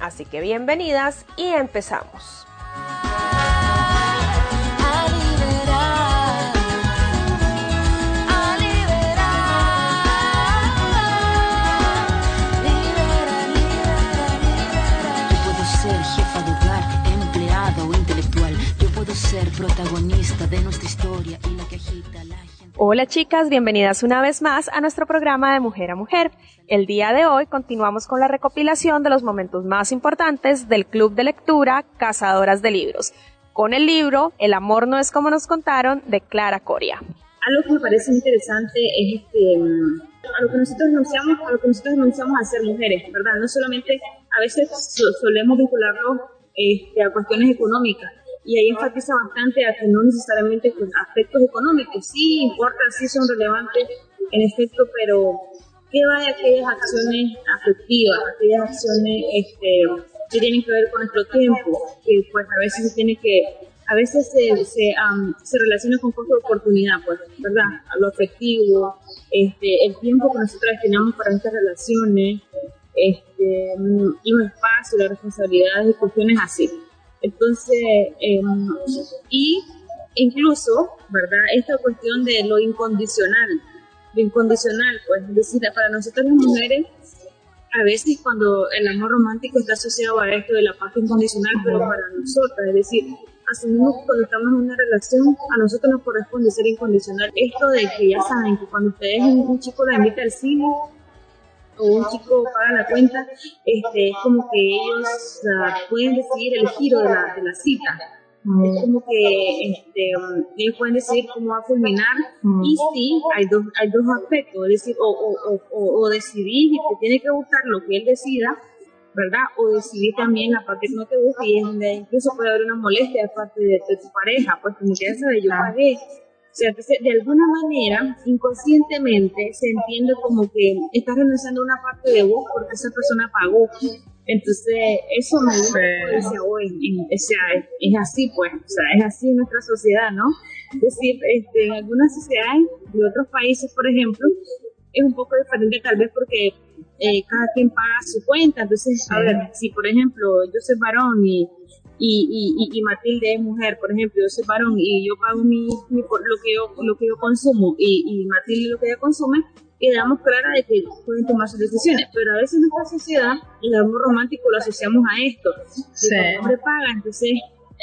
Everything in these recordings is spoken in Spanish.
Así que bienvenidas y empezamos. ser protagonista de nuestra historia y la que agita la. Hola chicas, bienvenidas una vez más a nuestro programa de Mujer a Mujer. El día de hoy continuamos con la recopilación de los momentos más importantes del Club de Lectura Cazadoras de Libros, con el libro El amor no es como nos contaron de Clara Coria. Algo que me parece interesante es este, a lo que nosotros anunciamos, a lo que nosotros anunciamos a ser mujeres, ¿verdad? No solamente, a veces solemos vincularlo este, a cuestiones económicas, y ahí enfatiza bastante a que no necesariamente con aspectos económicos, sí importa, sí son relevantes en efecto, pero ¿qué va de aquellas acciones afectivas, aquellas acciones este, que tienen que ver con nuestro tiempo, que pues a veces se tiene que, a veces se, se, se relaciona con costo de oportunidad, pues, ¿verdad? Lo afectivo, este, el tiempo que nosotros destinamos para estas relaciones, este, los espacios, las responsabilidades y cuestiones así. Entonces, em, y incluso, ¿verdad? Esta cuestión de lo incondicional, lo incondicional, pues, es decir, para nosotros las mujeres, a veces cuando el amor romántico está asociado a esto de la parte incondicional, pero para nosotras, es decir, asumimos que cuando estamos en una relación, a nosotros nos corresponde ser incondicional. Esto de que ya saben que cuando ustedes un chico la invita al cine, o un chico paga la cuenta, este, es como que ellos pueden decidir el giro de la, de la cita. Es como que este, um, ellos pueden decidir cómo va a culminar y sí, hay dos, hay dos aspectos, es decir, o, o, o, o decidir y te tiene que gustar lo que él decida, ¿verdad? O decidir también la parte que no te gusta y es donde incluso puede haber una molestia de parte de, de tu pareja, pues como que ya sabes, yo pagué, o sea, entonces, de alguna manera, inconscientemente, se entiende como que estás renunciando a una parte de vos porque esa persona pagó. Entonces, eso me gusta, sí. o sea, es, así, pues, o sea, es así en nuestra sociedad, ¿no? Es decir, este, en algunas sociedades de otros países, por ejemplo, es un poco diferente tal vez porque eh, cada quien paga su cuenta. Entonces, a ver, si por ejemplo yo soy varón y y, y, y, Matilde es mujer, por ejemplo, yo soy varón y yo pago mi, mi lo que yo lo que yo consumo y, y Matilde lo que ella consume, quedamos claras de que pueden tomar sus decisiones, pero a veces en nuestra sociedad el amor romántico lo asociamos a esto, sí. el hombre paga, entonces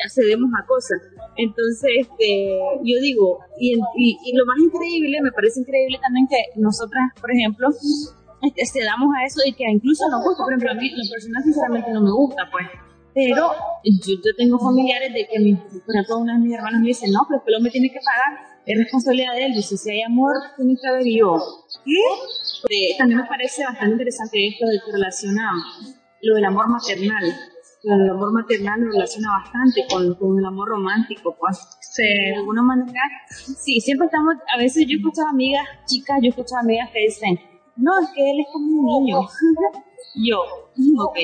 accedemos a cosas. Entonces, este, yo digo, y, y, y, lo más increíble, me parece increíble también que nosotras, por ejemplo, este, cedamos a eso y que incluso nos gusta, por ejemplo, a mí, la persona sinceramente no me gusta, pues pero yo, yo tengo familiares de que, mi, por ejemplo, una de mis hermanas me dice, no, pero que el hombre tiene que pagar, es responsabilidad de él, dice, si hay amor, tiene que haber yo. ¿Qué? también me parece bastante interesante esto de que relaciona lo del amor maternal. El amor maternal lo relaciona bastante con, con el amor romántico, pues. Sí. De alguna manera, sí, siempre estamos, a veces yo escucho a amigas chicas, yo escucho a amigas que dicen, no, es que él es como un niño. yo, ok,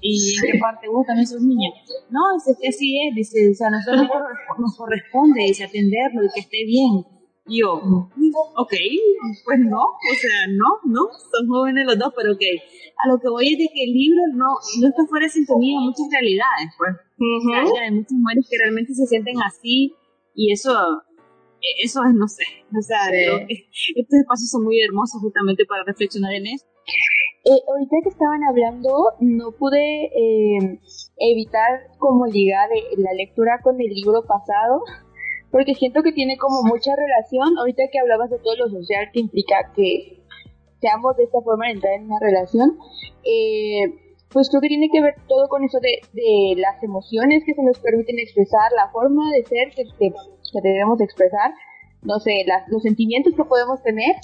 ¿y en qué parte vos también sos niña? No, es que así es, dice, o sea, nosotros nos corresponde, dice, atenderlo y que esté bien. Y yo, ok, pues no, o sea, no, no, son jóvenes los dos, pero ok. A lo que voy es de que el libro no, no está fuera de sintonía de muchas realidades, pues. hay muchas mujeres que realmente se sienten así y eso, eso es, no sé, o sea, estos espacios son muy hermosos justamente para reflexionar en eso. Eh, ahorita que estaban hablando, no pude eh, evitar como ligar eh, la lectura con el libro pasado, porque siento que tiene como mucha relación. Ahorita que hablabas de todo lo social que implica que seamos de esta forma de entrar en una relación, pues creo que tiene que ver todo con eso de, las emociones que se nos permiten expresar, la forma de ser que, que, debemos expresar, no sé, los sentimientos que podemos tener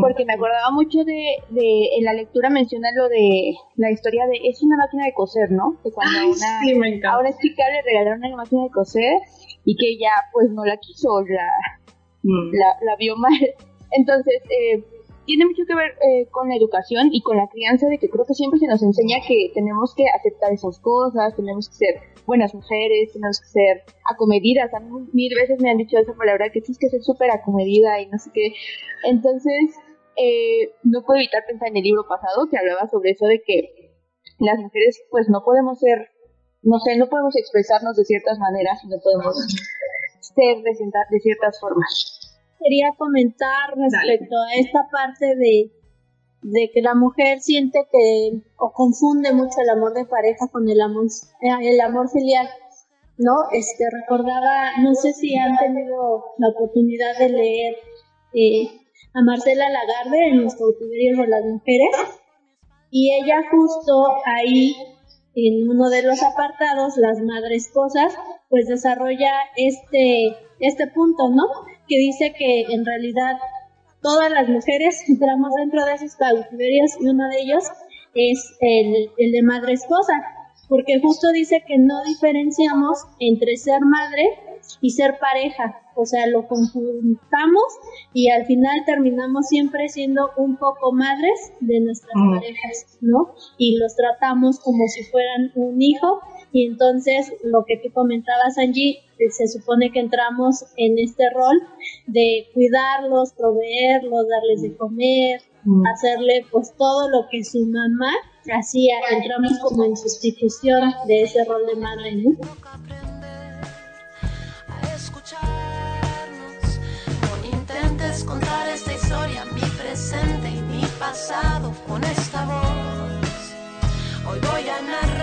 porque me acordaba mucho de, de, en la lectura menciona lo de la historia de, es una máquina de coser, ¿no? Que cuando a, una, a una chica le regalaron una máquina de coser y que ella pues no la quiso, la, mm. la, la, vio mal. Entonces, eh, tiene mucho que ver eh, con la educación y con la crianza de que creo que siempre se nos enseña que tenemos que aceptar esas cosas, tenemos que ser buenas mujeres, tenemos que ser acomedidas. A mí mil veces me han dicho esa palabra que tienes que ser súper acomedida y no sé qué. Entonces, eh, no puedo evitar pensar en el libro pasado que hablaba sobre eso de que las mujeres pues no podemos ser, no sé, no podemos expresarnos de ciertas maneras y no podemos ser de, de ciertas formas quería comentar respecto a esta parte de, de que la mujer siente que o confunde mucho el amor de pareja con el amor, eh, el amor filial. ¿no? Este, recordaba, no sé si han tenido la oportunidad de leer eh, a Marcela Lagarde en los cautiverios de las mujeres, y ella justo ahí, en uno de los apartados, las madres cosas, pues desarrolla este, este punto, ¿no? Que dice que en realidad todas las mujeres entramos dentro de esos cautiverios y uno de ellos es el, el de madre esposa, porque justo dice que no diferenciamos entre ser madre y ser pareja, o sea, lo conjuntamos y al final terminamos siempre siendo un poco madres de nuestras parejas, ¿no? Y los tratamos como si fueran un hijo y entonces lo que tú comentabas, Angie, eh, se supone que entramos en este rol de cuidarlos, proveerlos, darles de comer, mm. hacerle pues todo lo que su mamá hacía. Entramos como en sustitución de ese rol de madre, ¿no? Contar esta historia, mi presente y mi pasado con esta voz. Hoy voy a narrar.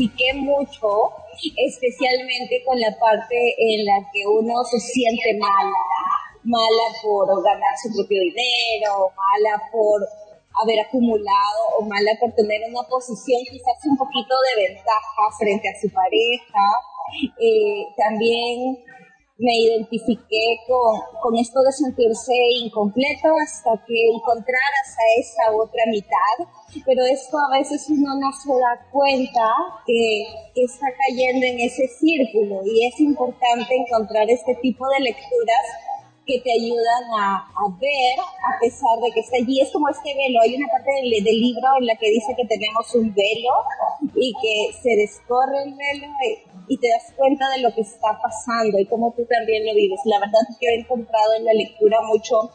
Identifiqué mucho especialmente con la parte en la que uno se siente mala, mala por ganar su propio dinero, mala por haber acumulado o mala por tener una posición quizás un poquito de ventaja frente a su pareja. Eh, también me identifiqué con, con, esto de sentirse incompleto hasta que encontraras a esa otra mitad, pero esto a veces uno no se da cuenta que, que está cayendo en ese círculo y es importante encontrar este tipo de lecturas que te ayudan a, a, ver a pesar de que está allí. Es como este velo. Hay una parte del, del, libro en la que dice que tenemos un velo y que se descorre el velo y, te das cuenta de lo que está pasando y cómo tú también lo vives. La verdad es que he encontrado en la lectura mucho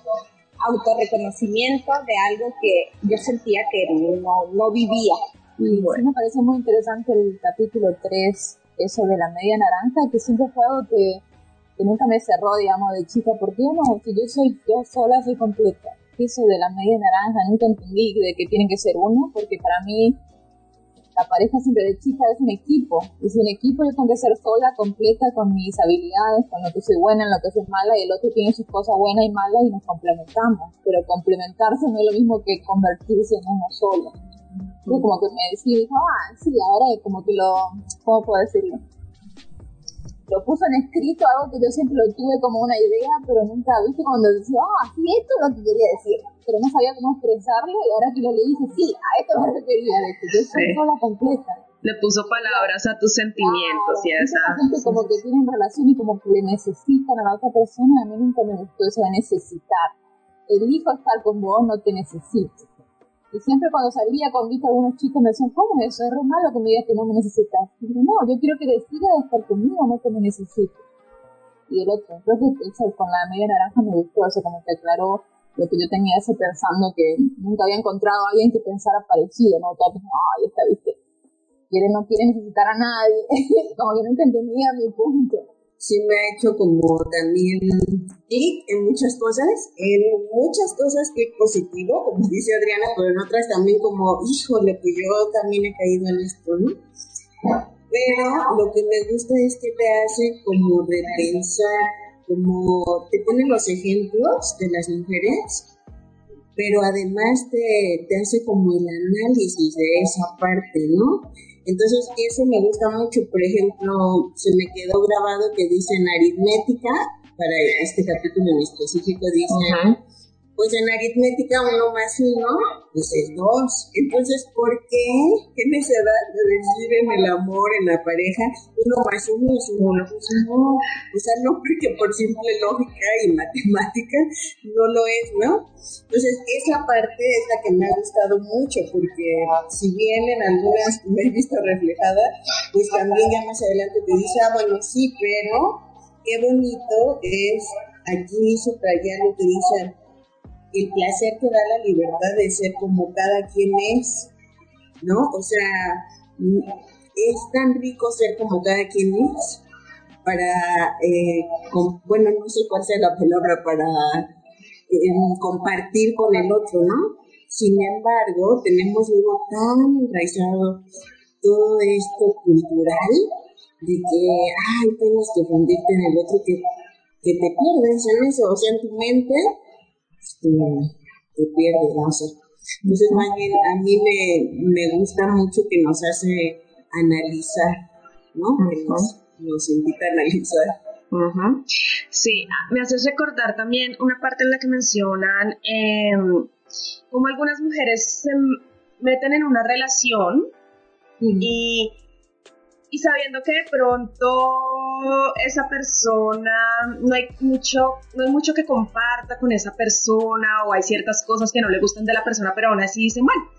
autorreconocimiento de algo que yo sentía que no, no vivía. Y me parece muy interesante el capítulo 3, eso de la media naranja, que siempre fue algo que que nunca me cerró, digamos, de chica, ¿por qué no? Si yo soy, yo sola soy completa. Eso de la media naranja, nunca entendí de que tiene que ser uno, porque para mí la pareja siempre de chica es un equipo. Es un equipo, yo tengo que ser sola, completa, con mis habilidades, con lo que soy buena, en lo que soy mala, y el otro tiene sus cosas buenas y malas y nos complementamos. Pero complementarse no es lo mismo que convertirse en uno solo. Yo como que me decía, ah, sí, ahora como que lo, ¿cómo puedo decirlo? Lo puso en escrito, algo que yo siempre lo tuve como una idea, pero nunca, viste, cuando decía, ah, sí, esto es lo que quería decir, pero no sabía cómo expresarlo y ahora que lo leí dije, sí, a esto me refería, que yo soy sola completa. Le puso palabras a tus sentimientos y a esa... gente como que tienen relación y como que le necesitan a la otra persona, a mí nunca me gustó eso de necesitar. Elijo estar con vos, no te necesito. Y siempre cuando salía con vista algunos chicos me decían, ¿cómo es eso? Es re malo que me digas que no me necesitas. Y yo, no, yo quiero que decidas estar conmigo, no que me necesites. Y el otro, que eso, con la media naranja me gustó, eso como que aclaró lo que yo tenía ese pensando que nunca había encontrado a alguien que pensara parecido, ¿no? Todo, ay, esta, viste, quiere, no quiere necesitar a nadie, como que nunca entendía mi punto sí me ha hecho como también clic en muchas cosas, en muchas cosas que positivo, como dice Adriana, pero en otras también como, híjole, que yo también he caído en esto, ¿no? Pero lo que me gusta es que te hace como repensar, como te pone los ejemplos de las mujeres, pero además te, te hace como el análisis de esa parte, ¿no? Entonces, eso me gusta mucho. Por ejemplo, se me quedó grabado que dice en aritmética, para este capítulo en específico, dice pues en aritmética uno más uno, pues es dos. Entonces, ¿por qué? ¿Qué necesidad de decir en el amor, en la pareja, uno más uno es uno? Pues no, o sea, no porque por simple lógica y matemática no lo es, ¿no? Entonces, esa parte es la que me ha gustado mucho, porque si bien en algunas me he visto reflejada, pues también ya más adelante te dice, ah, bueno, sí, pero qué bonito es aquí subrayar lo que dice el placer que da la libertad de ser como cada quien es, ¿no? O sea, es tan rico ser como cada quien es para, eh, bueno, no sé cuál sea la palabra, para eh, compartir con el otro, ¿no? Sin embargo, tenemos algo tan enraizado todo esto cultural de que, ay, tienes que fundirte en el otro que, que te pierdes en eso, o sea, en tu mente este, te pierdes, no sé. Entonces, más bien, a mí me, me gusta mucho que nos hace analizar, ¿no? Que nos, nos invita a analizar. Sí, me hace recordar también una parte en la que mencionan eh, cómo algunas mujeres se meten en una relación y y sabiendo que de pronto esa persona no hay mucho no hay mucho que comparta con esa persona o hay ciertas cosas que no le gustan de la persona pero aún así dicen bueno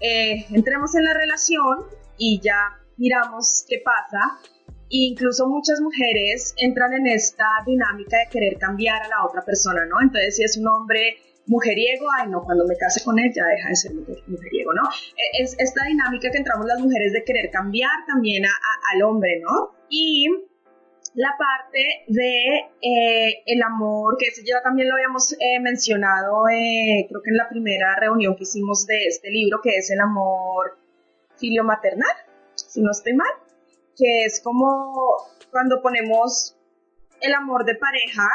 eh, entremos en la relación y ya miramos qué pasa e incluso muchas mujeres entran en esta dinámica de querer cambiar a la otra persona no entonces si es un hombre mujeriego, ay no, cuando me case con él ya deja de ser mujeriego, ¿no? E, es esta dinámica que entramos las mujeres de querer cambiar también al hombre, ¿no? Y la parte de eh, el amor, que ya también lo habíamos eh, mencionado, eh, creo que en la primera reunión que hicimos de este libro, que es el amor filio-maternal, si no estoy mal, que es como cuando ponemos el amor de pareja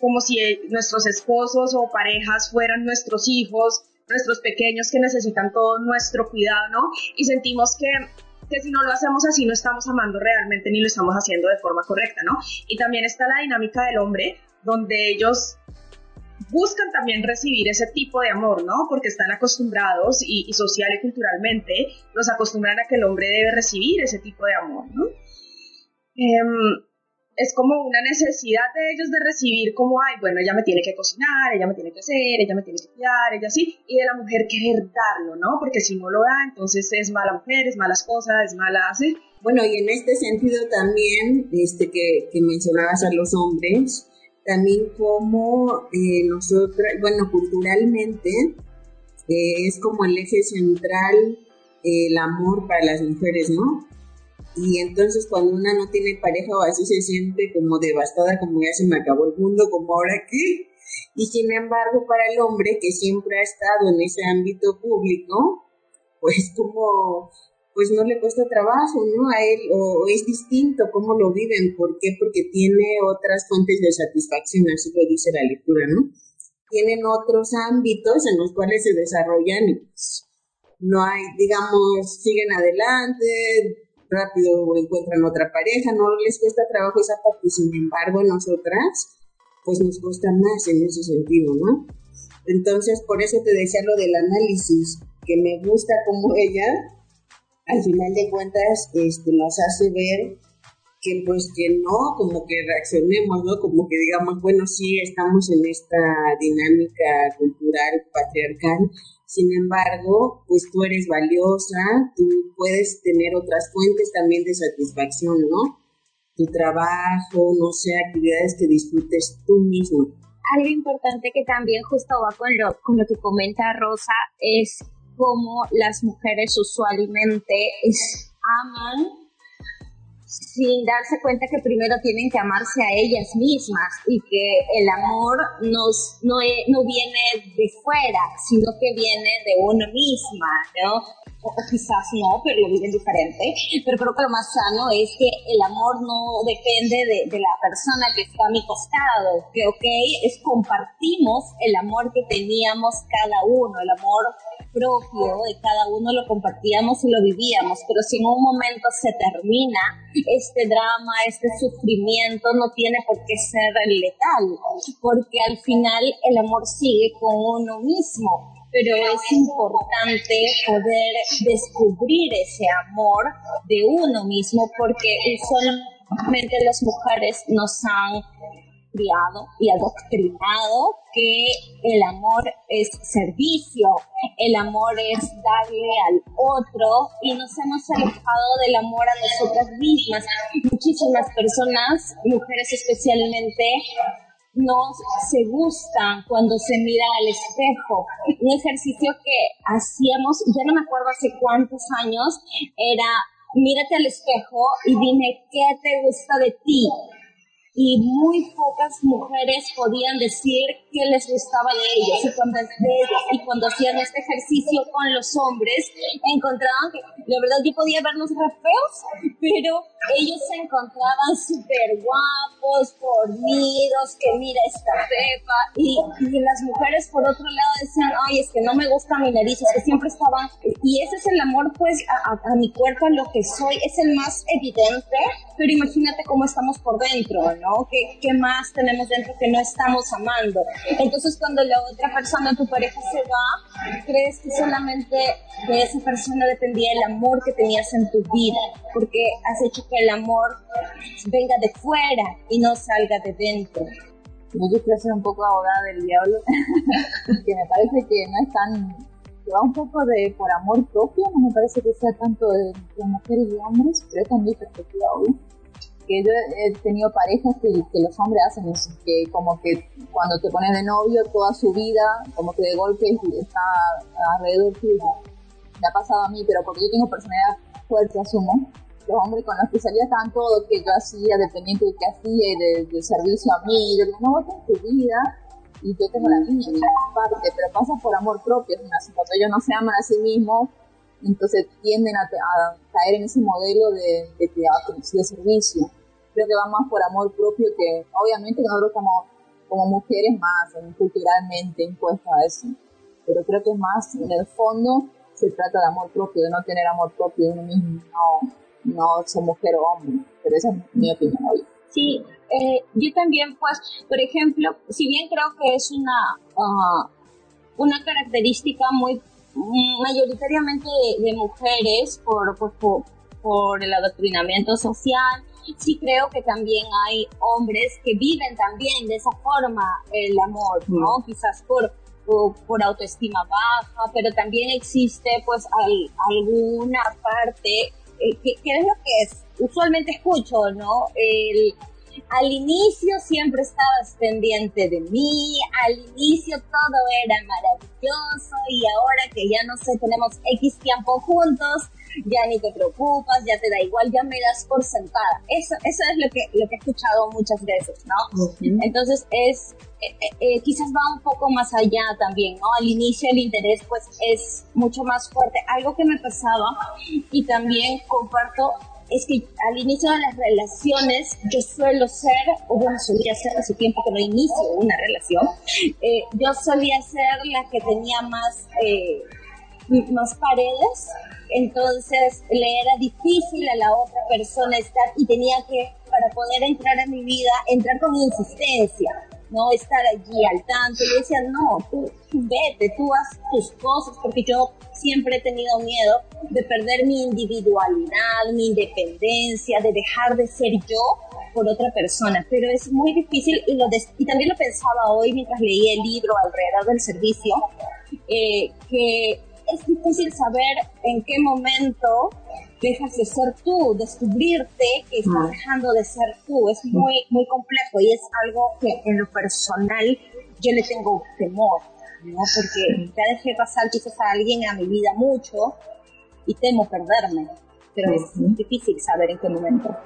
como si nuestros esposos o parejas fueran nuestros hijos, nuestros pequeños que necesitan todo nuestro cuidado, ¿no? Y sentimos que, que si no lo hacemos así no estamos amando realmente ni lo estamos haciendo de forma correcta, ¿no? Y también está la dinámica del hombre, donde ellos buscan también recibir ese tipo de amor, ¿no? Porque están acostumbrados y, social y culturalmente los acostumbran a que el hombre debe recibir ese tipo de amor, ¿no? Em, es como una necesidad de ellos de recibir como, ay, bueno, ella me tiene que cocinar, ella me tiene que hacer, ella me tiene que cuidar, ella sí, y de la mujer querer darlo, ¿no? Porque si no lo da, entonces es mala mujer, es mala esposa, es mala, así. Bueno, y en este sentido también, este que, que mencionabas a los hombres, también como eh, nosotros, bueno, culturalmente, eh, es como el eje central el amor para las mujeres, ¿no? Y entonces cuando una no tiene pareja o así se siente como devastada, como ya se me acabó el mundo, como ahora qué. Y sin embargo, para el hombre que siempre ha estado en ese ámbito público, pues como pues no le cuesta trabajo, ¿no? A él, o, es distinto cómo lo viven. ¿Por qué? Porque tiene otras fuentes de satisfacción, así lo dice la lectura, ¿no? Tienen otros ámbitos en los cuales se desarrollan y pues, no hay, digamos, siguen adelante, rápido encuentran otra pareja, no les cuesta trabajo esa parte, sin embargo, nosotras, pues nos cuesta más en ese sentido, ¿no? Entonces, por eso te decía lo del análisis, que me gusta como ella, al final de cuentas, este, nos hace ver que pues que no, como que reaccionemos, ¿no? Como que digamos, bueno, sí, estamos en esta dinámica cultural patriarcal, sin embargo, pues tú eres valiosa, tú puedes tener otras fuentes también de satisfacción, ¿no? Tu trabajo, no sé, actividades que disfrutes tú mismo. Algo importante que también justo va con lo, con lo que comenta Rosa es cómo las mujeres usualmente aman sin darse cuenta que primero tienen que amarse a ellas mismas y que el amor nos, no, no viene de fuera, sino que viene de uno misma, ¿no? O quizás no, pero lo viven diferente. Pero creo que lo más sano es que el amor no depende de, de la persona que está a mi costado, que, ok, es compartimos el amor que teníamos cada uno, el amor propio de cada uno lo compartíamos y lo vivíamos, pero si en un momento se termina este drama, este sufrimiento, no tiene por qué ser letal, porque al final el amor sigue con uno mismo, pero es importante poder descubrir ese amor de uno mismo porque usualmente las mujeres nos han criado y adoctrinado que el amor es servicio, el amor es darle al otro y nos hemos alejado del amor a nosotras mismas. Muchísimas personas, mujeres especialmente, no se gustan cuando se miran al espejo. Un ejercicio que hacíamos, ya no me acuerdo hace cuántos años, era mírate al espejo y dime qué te gusta de ti y muy pocas mujeres podían decir qué les gustaba de ellas. Y cuando, de y cuando hacían este ejercicio con los hombres encontraban que la verdad yo podía verlos re feos pero ellos se encontraban súper guapos, fornidos, que mira esta pepa. Y, y, las mujeres por otro lado decían ay es que no me gusta mi nariz, es que siempre estaban y ese es el amor pues a, a, a mi cuerpo, a lo que soy, es el más evidente. Pero imagínate cómo estamos por dentro, ¿no? ¿Qué, ¿Qué, más tenemos dentro que no estamos amando? Entonces cuando la otra persona, tu pareja se va, crees que solamente de esa persona dependía el amor que tenías en tu vida, porque has hecho que el amor venga de fuera y no salga de dentro. Yo quiero ser un poco abogada del diablo, que me parece que no es tan va un poco de por amor propio, no me parece que sea tanto de, de mujeres y hombres, pero es mi perspectiva, obvio que yo he tenido parejas que, los hombres hacen eso, que como que cuando te pones de novio toda su vida, como que de golpe está alrededor tuyo. Me ha pasado a mí, pero porque yo tengo personalidad fuerte, asumo. Los hombres con los que salía estaban todos que yo hacía, dependiente de qué hacía y de, servicio a mí. Yo digo, no, vos tu vida y yo tengo la mía, parte, pero pasa por amor propio. Cuando ellos no se aman a sí mismos, entonces tienden a, caer en ese modelo de, de, de, de servicio creo que va más por amor propio que, obviamente, nosotros como, como mujeres más culturalmente impuestas a eso. Pero creo que más, en el fondo, se trata de amor propio, de no tener amor propio de uno mismo, no, no ser mujer o hombre. Pero esa es mi opinión hoy. Sí, eh, yo también, pues, por ejemplo, si bien creo que es una, uh, una característica muy mayoritariamente de, mujeres por, por, por el adoctrinamiento social, sí creo que también hay hombres que viven también de esa forma el amor, ¿no? Mm. Quizás por, por, por, autoestima baja, pero también existe pues al, alguna parte, eh, que, que, es lo que es, usualmente escucho, ¿no? El, al inicio siempre estabas pendiente de mí, al inicio todo era maravilloso y ahora que ya no sé, tenemos X tiempo juntos, ya ni te preocupas, ya te da igual, ya me das por sentada. Eso, eso es lo que, lo que he escuchado muchas veces, ¿no? Entonces es, eh, eh, eh, quizás va un poco más allá también, ¿no? Al inicio el interés pues es mucho más fuerte. Algo que me pasaba y también comparto es que al inicio de las relaciones yo suelo ser, o bueno, solía ser hace tiempo que no inicio una relación, yo solía ser la que tenía más, más paredes entonces le era difícil a la otra persona estar y tenía que, para poder entrar a mi vida, entrar con insistencia, no estar allí al tanto. Y decía, no, tú, vete, tú haz tus cosas, porque yo siempre he tenido miedo de perder mi individualidad, mi independencia, de dejar de ser yo por otra persona, pero es muy difícil y, lo y también lo pensaba hoy mientras leía el libro alrededor del servicio, eh, que es difícil saber en qué momento dejas de ser tú, descubrirte que estás dejando de ser tú. Es muy, muy complejo y es algo que en lo personal yo le tengo temor, ¿no? Porque ya dejé pasar quizás a alguien a mi vida mucho y temo perderme, pero es difícil saber en qué momento.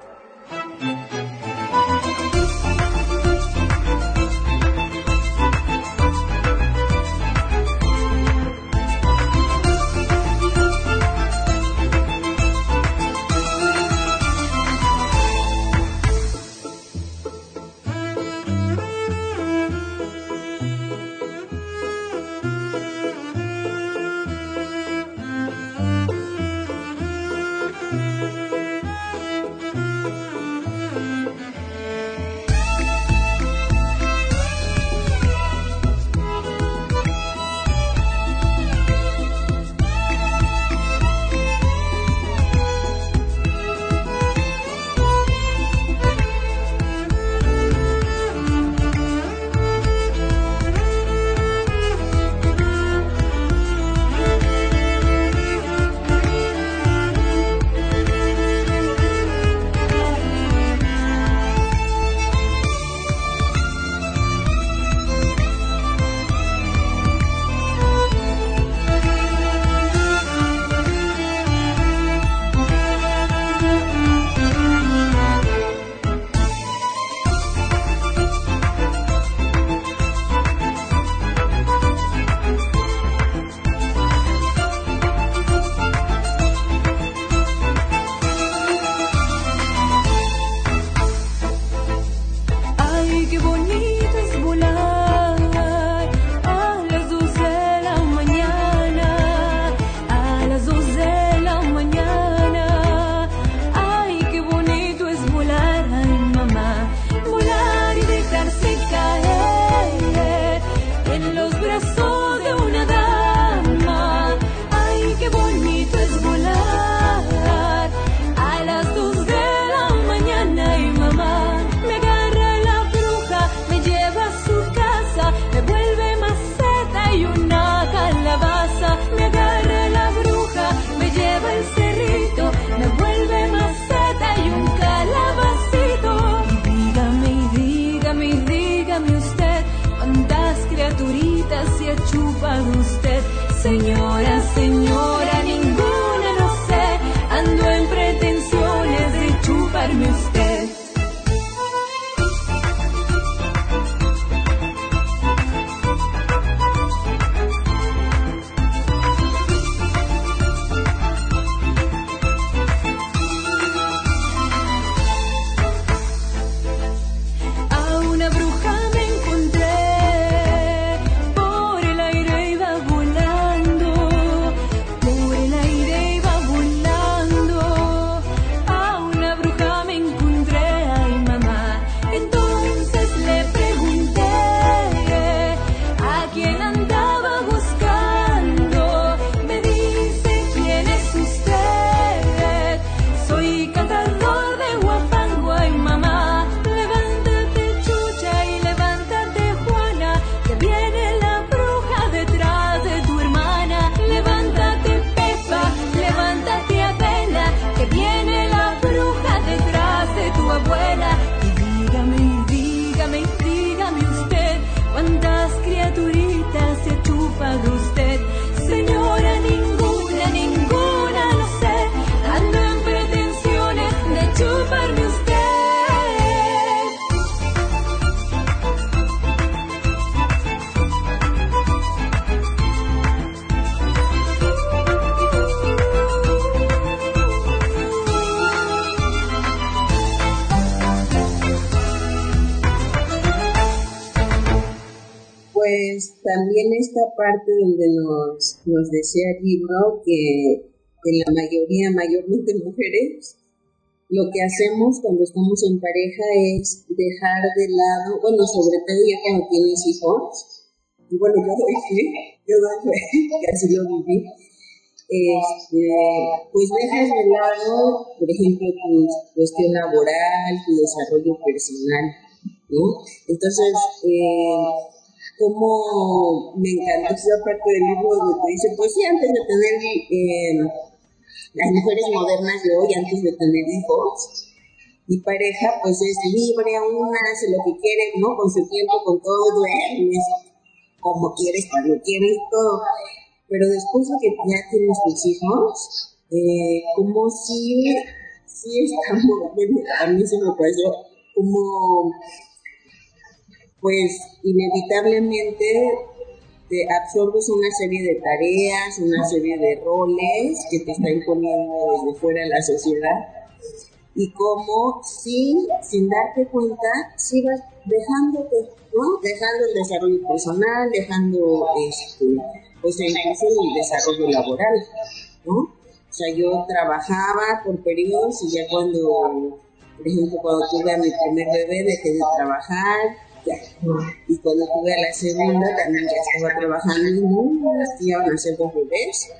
Parte donde nos, nos decía el libro que en la mayoría, mayormente mujeres, lo que hacemos cuando estamos en pareja es dejar de lado, bueno, sobre todo ya cuando tienes hijos, y bueno, yo doy fe, yo doy fe, que así lo viví, este, pues dejas de lado, por ejemplo, tu cuestión laboral, tu desarrollo personal, ¿no? Entonces, eh, como me encantó esa parte del libro donde te dice, pues sí, antes de tener eh, las mujeres modernas de hoy antes de tener hijos. Mi pareja pues es libre, una hace lo que quiere, ¿no? Con su tiempo, con todo, duermes como quieres, cuando quieres, todo. Pero después de que ya tienes tus hijos, eh, como si, si estamos, a mí se me pasó como, pues inevitablemente te absorbes una serie de tareas, una serie de roles que te está imponiendo desde fuera la sociedad y cómo sin, sin darte cuenta sigas dejándote, ¿no? Dejando el desarrollo personal, dejando este, pues incluso el desarrollo laboral, ¿no? O sea, yo trabajaba por periodos y ya cuando, por ejemplo, cuando tuve a mi primer bebé dejé de trabajar, y cuando tuve la segunda también ya estaba trabajando y no, que iban dos bebés.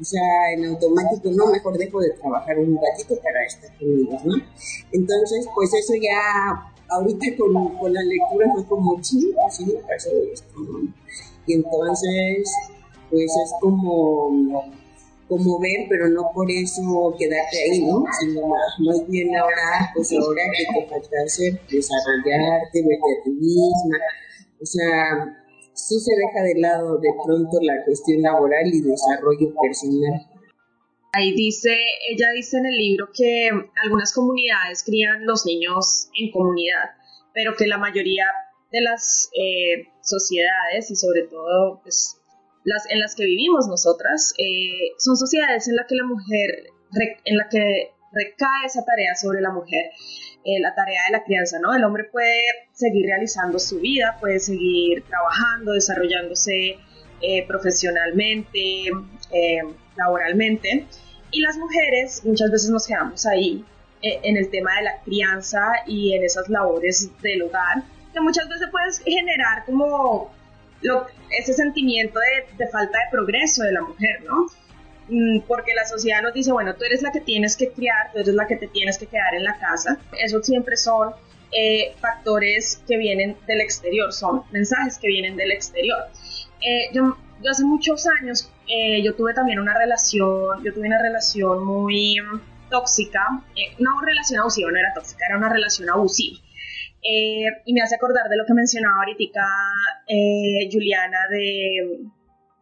O sea, en automático, no, mejor dejo de trabajar un ratito para estar conmigo, ¿no? Entonces, pues eso ya, ahorita con, con la lectura fue como, sí, así pasó esto, ¿no? Y entonces, pues es como como ver, pero no por eso quedarte ahí, ¿no? Sino más bien ahora, pues ahora que te falta hacer, desarrollarte, verte a ti misma, o sea, sí se deja de lado de pronto la cuestión laboral y desarrollo personal. Ahí dice, ella dice en el libro que algunas comunidades crían los niños en comunidad, pero que la mayoría de las eh, sociedades y sobre todo pues, las, en las que vivimos nosotras, eh, son sociedades en las que la mujer, en la que recae esa tarea sobre la mujer, eh, la tarea de la crianza, ¿no? El hombre puede seguir realizando su vida, puede seguir trabajando, desarrollándose eh, profesionalmente, laboralmente, y las mujeres muchas veces nos quedamos ahí en el tema de la crianza y en esas labores del hogar, que muchas veces puedes generar como ese sentimiento de, falta de progreso de la mujer, ¿no? Mm, porque la sociedad nos dice, bueno, tú eres la que tienes que criar, tú eres la que te tienes que quedar en la casa. Eso siempre son eh, factores que vienen del exterior, son mensajes que vienen del exterior. Eh, yo, hace muchos años, eh, yo tuve también una relación, yo tuve una relación muy tóxica, no relación abusiva, no era tóxica, era una relación abusiva. Eh, y me hace acordar de lo que mencionaba ahorita eh, Juliana de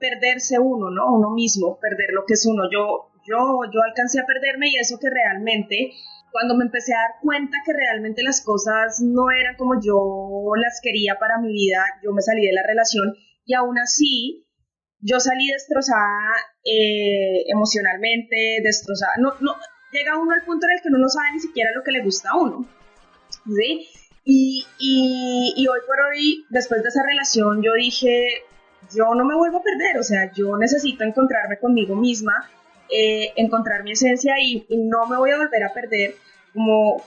perderse uno, ¿no? Uno mismo, perder lo que es uno. Yo, yo, yo alcancé a perderme y eso que realmente, cuando me empecé a dar cuenta que realmente las cosas no eran como yo las quería para mi vida, yo me salí de la relación y aún así yo salí destrozada eh, emocionalmente, destrozada. No, no, llega uno al punto en el que uno no sabe ni siquiera lo que le gusta a uno. ¿sí? Y, y, hoy por hoy, después de esa relación, yo dije, yo no me vuelvo a perder, o sea, yo necesito encontrarme conmigo misma, eh, encontrar mi esencia y, no me voy a volver a perder como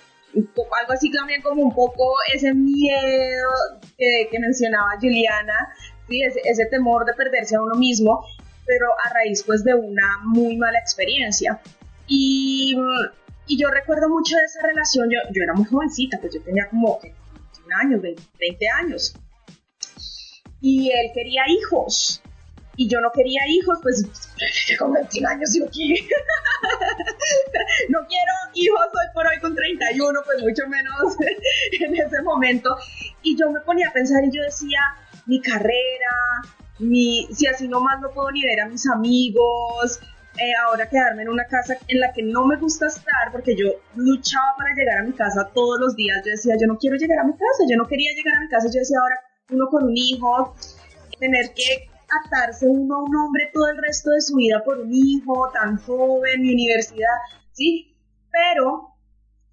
algo así también como un poco ese miedo que, mencionaba Juliana, ¿sí? ese, ese, temor de perderse a uno mismo, pero a raíz pues de una muy mala experiencia. Y y yo recuerdo mucho de esa relación, yo, yo era muy jovencita, pues yo tenía como 21 años, 20, años. Y él quería hijos. Y yo no quería hijos, pues con 21 años yo quiero. no quiero hijos hoy por hoy con 31, pues mucho menos en ese momento. Y yo me ponía a pensar y yo decía, mi carrera, mi, si así nomás no puedo ni ver a mis amigos, eh, ahora quedarme en una casa en la que no me gusta estar, porque yo luchaba para llegar a mi casa todos los días. Yo decía, yo no quiero llegar a mi casa, yo no quería llegar a mi casa. Yo decía, ahora uno con un hijo, tener que atarse uno a un hombre todo el resto de su vida por un hijo tan joven, mi universidad, ¿sí? Pero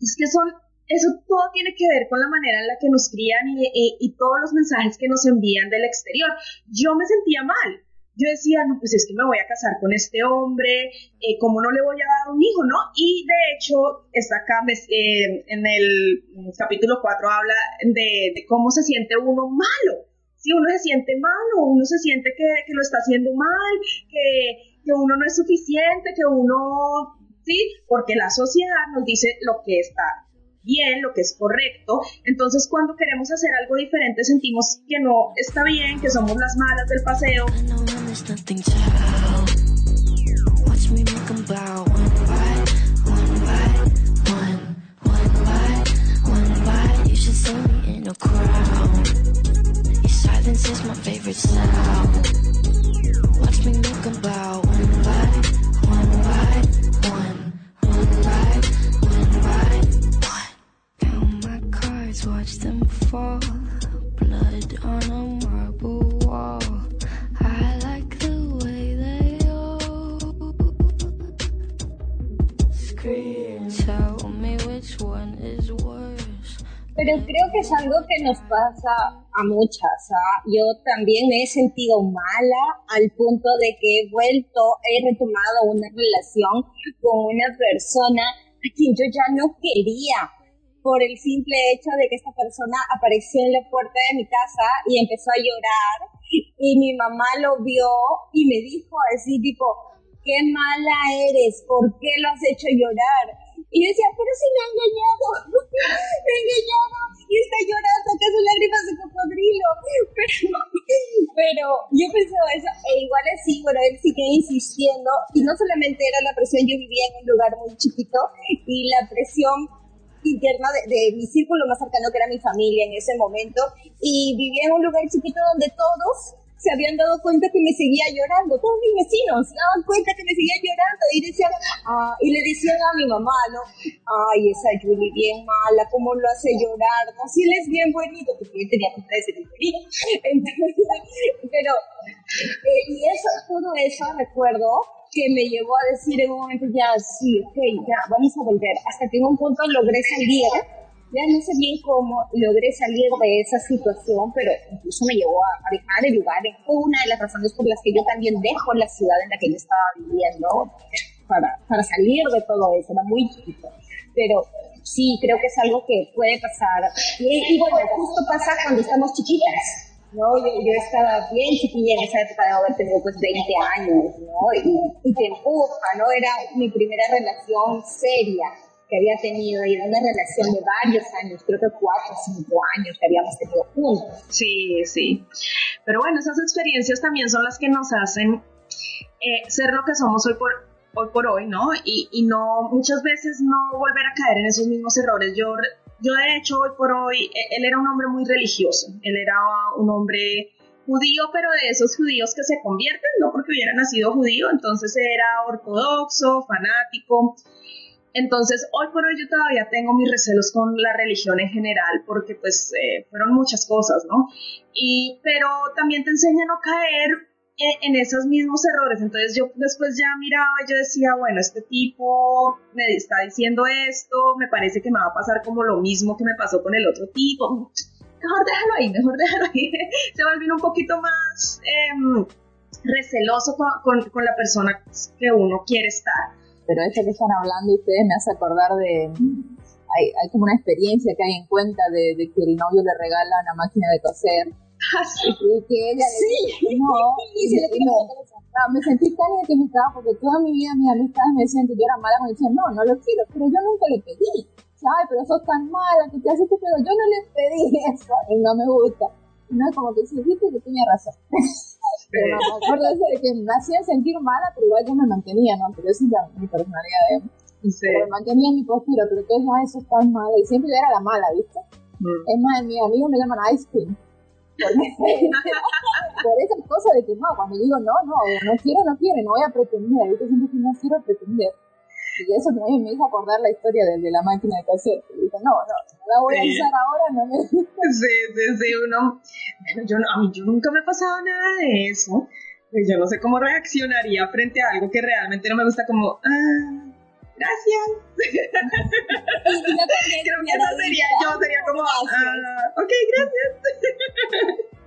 es que son eso todo tiene que ver con la manera en la que nos crían y, y todos los mensajes que nos envían del exterior. Yo me sentía mal, yo decía, no, pues es que me voy a casar con este hombre, eh, ¿cómo no le voy a dar un hijo, no? Y de hecho, está acá eh, en el capítulo 4 habla de, cómo se siente uno malo. Si uno se siente malo, uno se siente que, que lo está haciendo mal, que, que uno no es suficiente, que uno, sí, porque la sociedad nos dice lo que está bien, lo que es correcto. Entonces cuando queremos hacer algo diferente sentimos que no está bien, que somos las malas del paseo. watch creo que es algo que nos pasa a muchas. ¿ah? Yo también me he sentido mala al punto de que he vuelto, he retomado una relación con una persona a quien yo ya no quería por el simple hecho de que esta persona apareció en la puerta de mi casa y empezó a llorar y mi mamá lo vio y me dijo así tipo, qué mala eres, ¿por qué lo has hecho llorar? Y decía, pero si me ha engañado, me ha engañado y está llorando, que son lágrimas de cocodrilo. Pero, pero yo pensaba eso, e igual así, bueno, él sigue insistiendo. Y no solamente era la presión, yo vivía en un lugar muy chiquito y la presión interna de, mi círculo más cercano, que era mi familia en ese momento, y vivía en un lugar chiquito donde todos se habían dado cuenta que me seguía llorando, todos mis vecinos se daban cuenta que me seguía llorando y decían, ah, y le decían a mi mamá, ¿no? Ay, esa Julie bien mala, ¿cómo lo hace llorar? No, si él es bien bonito, porque yo tenía que de Entonces, pero, eh, y eso, todo eso recuerdo que me llevó a decir en un momento, ya, sí, ok, ya, vamos a volver. Hasta que en un punto logré salir, ya no sé bien cómo logré salir de esa situación, pero incluso me llevó a, dejar el lugar. Fue una de las razones por las que yo también dejo la ciudad en la que yo estaba viviendo para, para salir de todo eso. Era muy chiquito. Pero sí, creo que es algo que puede pasar. Y, y bueno, justo pasa cuando estamos chiquitas ¿no? Yo, yo, estaba bien chiquilla en esa época de haber tenido pues 20 años, ¿no? Y, y te empuja, ¿no? Era mi primera relación seria que había tenido y era una relación de varios años, creo que cuatro o cinco años que habíamos tenido juntos. Sí, sí. Pero bueno, esas experiencias también son las que nos hacen eh, ser lo que somos hoy por, hoy por hoy, ¿no? Y, y no, muchas veces no volver a caer en esos mismos errores. Yo yo de hecho hoy por hoy, e, él era un hombre muy religioso, él era un hombre judío, pero de esos judíos que se convierten, no porque hubiera nacido judío, entonces era ortodoxo, fanático. Entonces, hoy por hoy yo todavía tengo mis recelos con la religión en general, porque pues eh, fueron muchas cosas, ¿no? Y, pero también te enseña a no caer en esos mismos errores. Entonces yo después ya miraba y yo decía, bueno, este tipo me está diciendo esto, me parece que me va a pasar como lo mismo que me pasó con el otro tipo. Mejor déjalo ahí, mejor déjalo ahí. Se volvió un poquito más em, receloso con, la persona que uno quiere estar. Pero esto que están hablando ustedes me hace acordar de... Hay, hay como una experiencia que hay en cuenta de, de que el novio le regala una máquina de coser y que ella sí. no, y, me sentí tan identificada porque toda mi vida mis amistades me decían que yo era mala cuando decían, no, no lo quiero, pero yo nunca le pedí. Ay, pero sos tan mala, que te haces pero yo no le pedí eso y no me gusta. No es como que sí, viste que tenía razón. pero me acuerdo de que me hacían sentir mala, pero igual yo me mantenía, ¿no? Pero esa es mi personalidad de sí. me mantenía en mi postura, pero que no, eso es tan mala. Y siempre yo era la mala, ¿viste? Mm. Es más, mi amigo me llaman Ice Cream por, esa cosa de que no, cuando digo no, no, no quiero, no quiero, no voy a pretender, ahorita siempre que no quiero pretender. Y eso también me hizo acordar la historia de, de la máquina de coser. Y digo, no, no, no la voy a usar ahora, no me. Sí, sí, sí, uno, bueno, yo, a mí yo nunca me ha pasado nada de eso. Pues yo no sé cómo reaccionaría frente a algo que realmente no me gusta, como, ah, gracias. Creo que eso sería yo, sería como, ah, ok, gracias.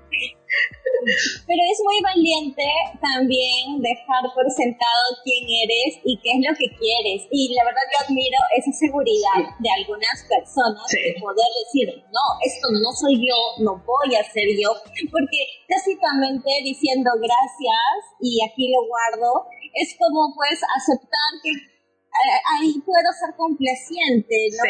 Pero es muy valiente también dejar por sentado quién eres y qué es lo que quieres. Y la verdad yo admiro esa seguridad de algunas personas de poder decir, no, esto no soy yo, no voy a ser yo, porque básicamente diciendo gracias y aquí lo guardo, es como pues aceptar que eh, ahí puedo ser complaciente, ¿no?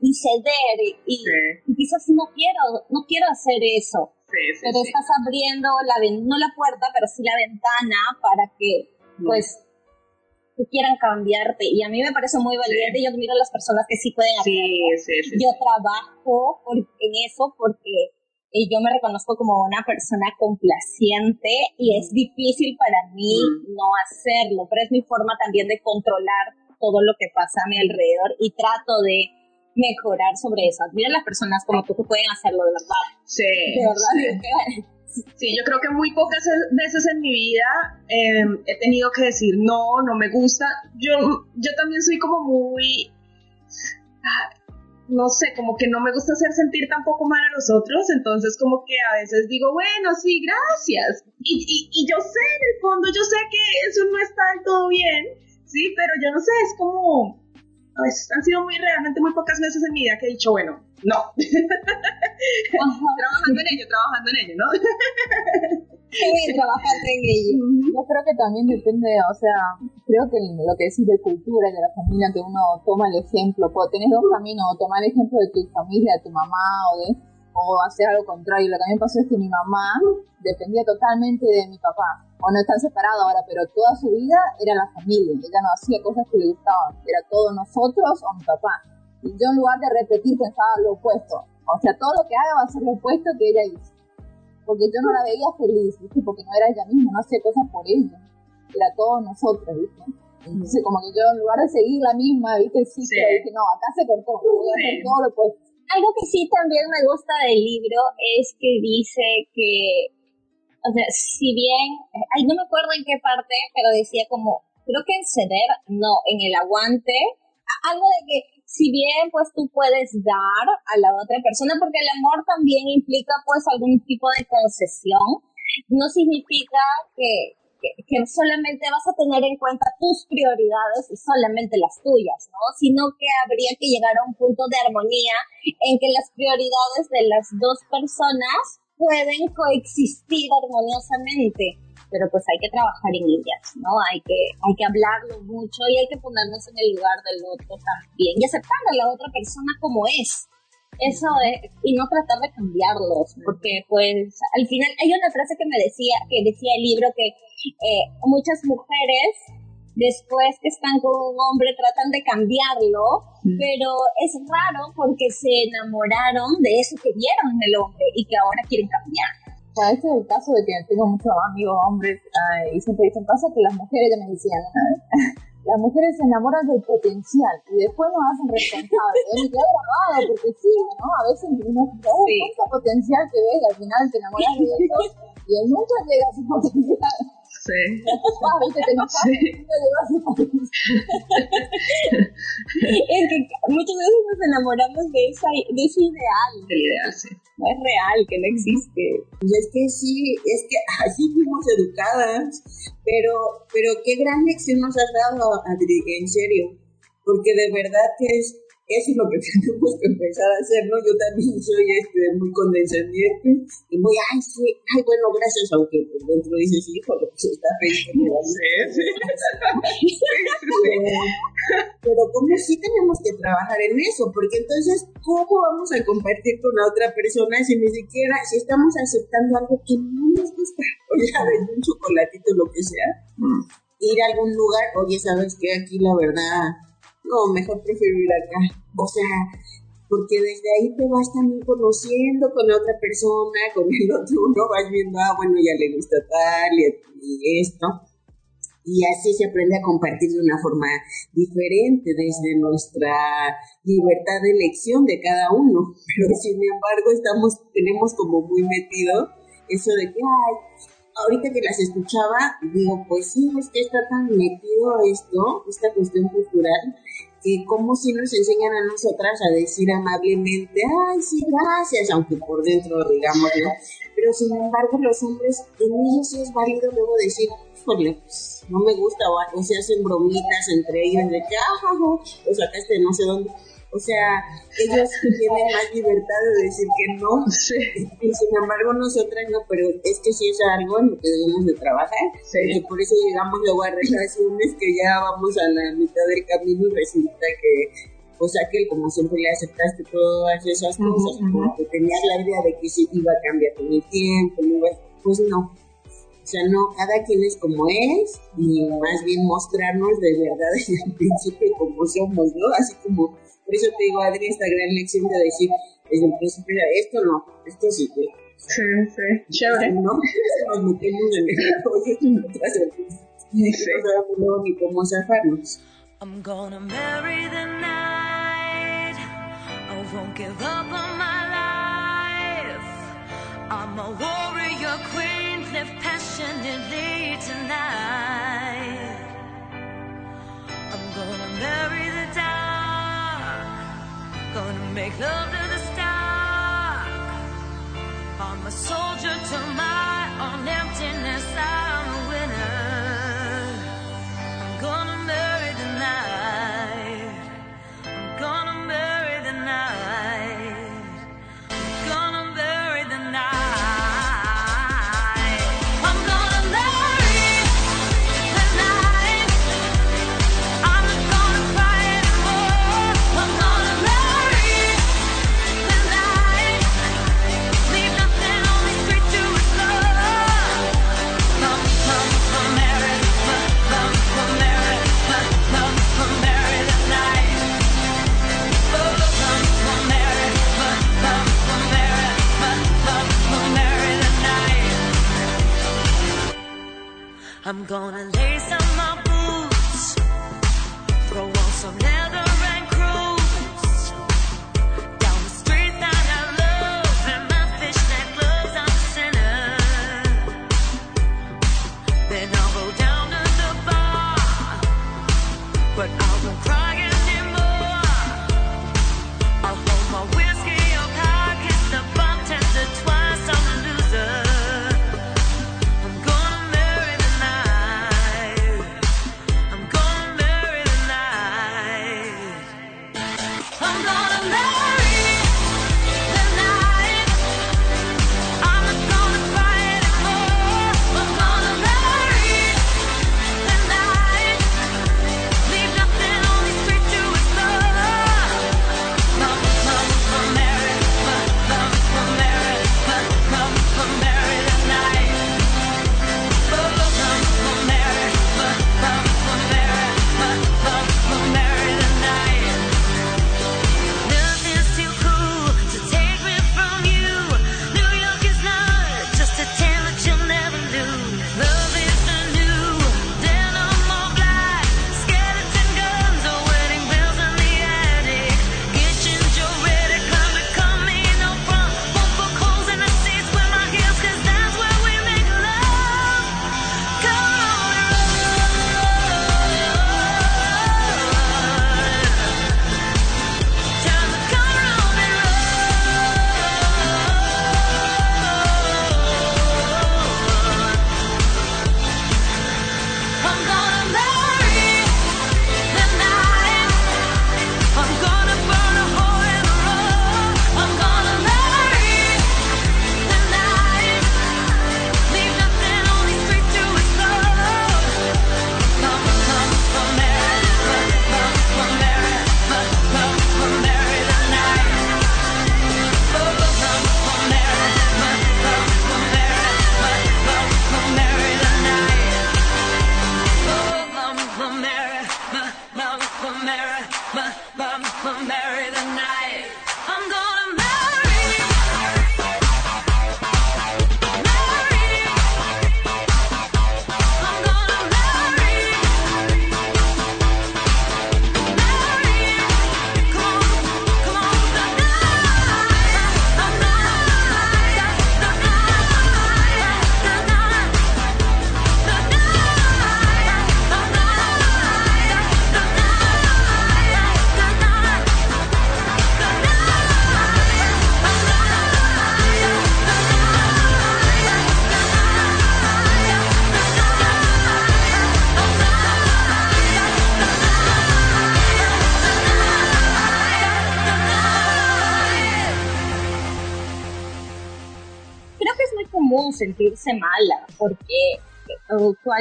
Y ceder y, y quizás no quiero, no quiero hacer eso pero estás abriendo la no la puerta, pero sí la ventana para que, mm. pues, que quieran cambiarte. Y a mí me parece muy valiente. Yo admiro a las personas que sí pueden hacerlo. Yo trabajo en eso porque eh, yo me reconozco como una persona complaciente y es difícil para mí mm. no hacerlo, pero es mi forma también de controlar todo lo que pasa a mi alrededor y trato de mejorar sobre eso. Admira a las personas como tú que pueden hacerlo de verdad. Sí. De verdad. Sí. yo creo que muy pocas veces en mi vida em, he tenido que decir no, no me gusta. Yo, yo también soy como muy, ah, no sé, como que no me gusta hacer sentir tampoco mal a los otros, entonces como que a veces digo, bueno, sí, gracias. Y, y, y yo sé, en el fondo, yo sé que eso no está del todo bien, sí, pero yo no sé, es como, han sido muy realmente muy pocas veces en mi vida que he dicho, bueno, no. trabajando en ello, trabajando en ello, ¿no? trabajando en ello. Yo creo que también depende, o sea, creo que lo que decís de cultura y de la familia, que uno toma el ejemplo, pues tenés dos caminos, o tomar el ejemplo de tu familia, de tu mamá o de o hacer algo contrario. Lo que a mí me pasó es que mi mamá dependía totalmente de mi papá. O no están separados ahora, pero toda su vida era la familia. Ella no hacía cosas que le gustaban. Era todos nosotros o mi papá. Y yo en lugar de repetir pensaba lo opuesto. O sea, todo lo que haga va a ser lo opuesto que ella hizo. Porque yo no la veía feliz, ¿viste? Porque no era ella misma, no hacía cosas por ella. Era todos nosotros, ¿viste? Entonces, como que yo en lugar de seguir la misma, ¿viste? Sí, sí. dije, no, acá se cortó, voy a hacer todo lo opuesto algo que sí también me gusta del libro es que dice que, o sea, si bien, ay, no me acuerdo en qué parte, pero decía como, creo que en ceder, no, en el aguante, algo de que si bien pues tú puedes dar a la otra persona, porque el amor también implica pues algún tipo de concesión, no significa que, que, solamente vas a tener en cuenta tus prioridades y solamente las tuyas, ¿no? Sino que habría que llegar a un punto de armonía en que las prioridades de las dos personas pueden coexistir armoniosamente. Pero pues hay que trabajar en ellas, ¿no? Hay que, hay que hablarlo mucho y hay que ponernos en el lugar del otro también y aceptar a la otra persona como es eso es, y no tratar de cambiarlos, porque pues al final hay una frase que me decía, que decía el libro que eh, muchas mujeres después que están con un hombre tratan de cambiarlo, mm. pero es raro porque se enamoraron de eso que vieron en el hombre y que ahora quieren cambiar. O sea, este es el caso de que tengo muchos amigos hombres y siempre dicen, pasa que las mujeres, ya me decían las mujeres se enamoran del potencial y después nos hacen responsables. me queda grabado porque sí, ¿no? A veces uno dice, oh, sí. potencial que ves y al final te enamoras de eso y él nunca llega a su potencial. Es que muchas veces nos enamoramos de, esa, de ese ideal. El ideal, sí. No es real, que no existe. Y es que sí, es que así fuimos educadas pero, pero qué gran lección nos has dado, Adri, en serio, porque de verdad que es eso es lo que tenemos que empezar a hacer, ¿no? Yo también soy este, muy condescendiente y muy, ay, sí, ay, bueno, gracias, aunque por dentro dices, hijo, lo que se está pensando. Sí, sí. pero, como sí tenemos que trabajar en eso, porque entonces, ¿cómo vamos a compartir con la otra persona si ni siquiera, si estamos aceptando algo que no nos gusta, o ya un chocolatito, lo que sea, mm. ir a algún lugar, oye, sabes que aquí la verdad no, mejor prefiero ir acá. O sea, porque desde ahí te vas también conociendo con la otra persona, con el otro, uno vas viendo, ah, bueno, ya le gusta tal y, esto. Y así se aprende a compartir de una forma diferente desde nuestra libertad de elección de cada uno. Pero sin embargo, estamos, tenemos como muy metido eso de que, ay, ahorita que las escuchaba, digo, pues sí, es que está tan metido esto, esta cuestión cultural, que como si nos enseñan a nosotras a decir amablemente, ay, sí, gracias, aunque por dentro digamos, ¿no? Pero sin embargo, los hombres, en ellos sí es válido luego decir, híjole, pues no me gusta, o, o se hacen bromitas entre ellos de que, ah, o sacaste no sé dónde o sea, ellos tienen más libertad de decir que no. Y sin embargo, nosotras no, pero es que sí es algo en lo que debemos de trabajar. Y por eso llegamos luego a relaciones que ya vamos a la mitad del camino y resulta que o sea que como siempre le aceptaste todas esas cosas, porque tenías la idea de que sí iba a cambiar con el tiempo, pues no. O sea, no, cada quien es como es y más bien mostrarnos de verdad desde el principio como somos, ¿no? Así como por eso te digo, Adri, esta gran lección de decir desde el principio, esto no, esto sí, que Sí, sí, chévere. No, nos metemos en el y no sabemos ni cómo zafarnos. I'm gonna marry the night. I won't give up on my life. I'm a warrior queen, live passionately tonight. I'm gonna marry the dark. Gonna make love to the stock. I'm a soldier to my own emptiness. Gonna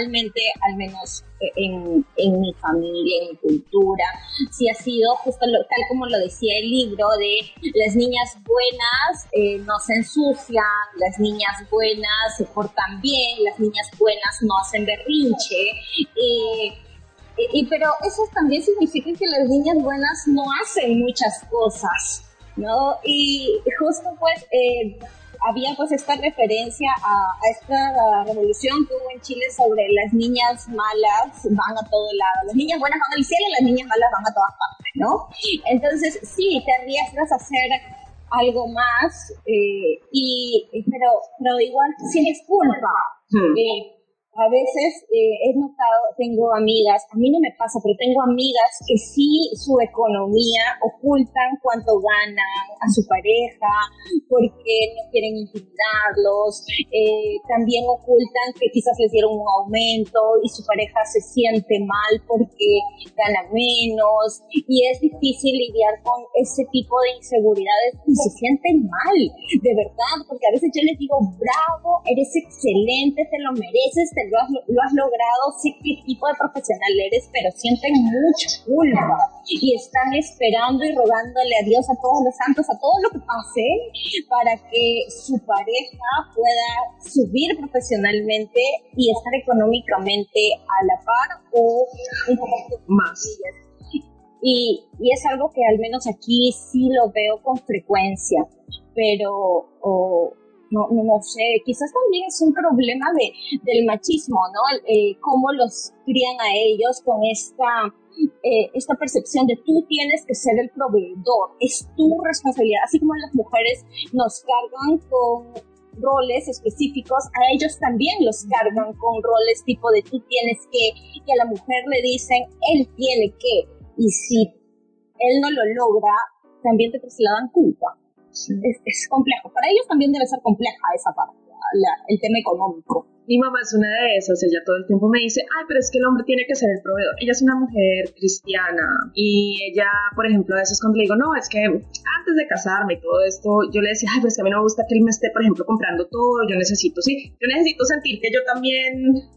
al menos en, en, mi familia, en mi cultura, sí ha sido justo tal como lo decía el libro, de las niñas buenas eh, no se ensucian, las niñas buenas se portan bien, las niñas buenas no hacen berrinche. Eh, y, pero eso también significa que las niñas buenas no hacen muchas cosas, ¿no? Y justo pues eh, había pues esta referencia a, esta revolución que hubo en Chile sobre las niñas malas van a todo lado, las niñas buenas van al cielo y las niñas malas van a todas partes, ¿no? Entonces sí, te arriesgas a hacer algo más, eh, y, pero, pero igual tienes culpa. Hmm. Eh, a veces eh, he notado, tengo amigas, a mí no me pasa, pero tengo amigas que sí su economía ocultan cuánto ganan a su pareja porque no quieren intimidarlos, eh, también ocultan que quizás les dieron un aumento y su pareja se siente mal porque gana menos y es difícil lidiar con ese tipo de inseguridades y se sienten mal, de verdad, porque a veces yo les digo, bravo, eres excelente, te lo mereces, lo has, lo has logrado, sé qué tipo de profesional eres, pero sienten mucha culpa y están esperando y rogándole a Dios, a todos los santos, a todo lo que pase, para que su pareja pueda subir profesionalmente y estar económicamente a la par o un poco más. Y, y es algo que al menos aquí sí lo veo con frecuencia, pero no, no, no, sé, quizás también es un problema de, del machismo, ¿no? Eh, cómo los crían a ellos con esta, eh, esta percepción de tú tienes que ser el proveedor, es tu responsabilidad, así como las mujeres nos cargan con roles específicos, a ellos también los cargan con roles tipo de tú tienes que, y a la mujer le dicen, él tiene que, y si él no lo logra, también te trasladan culpa. Es, complejo. Para ellos también debe ser compleja esa parte, el tema económico. Mi mamá es una de esas, ella todo el tiempo me dice, ay, pero es que el hombre tiene que ser el proveedor. Ella es una mujer cristiana y ella, por ejemplo, a veces cuando le digo, no, es que antes de casarme y todo esto, yo le decía, ay, pues que a mí no me gusta que él me esté, por ejemplo, comprando todo, yo necesito, sí, yo necesito sentir que yo también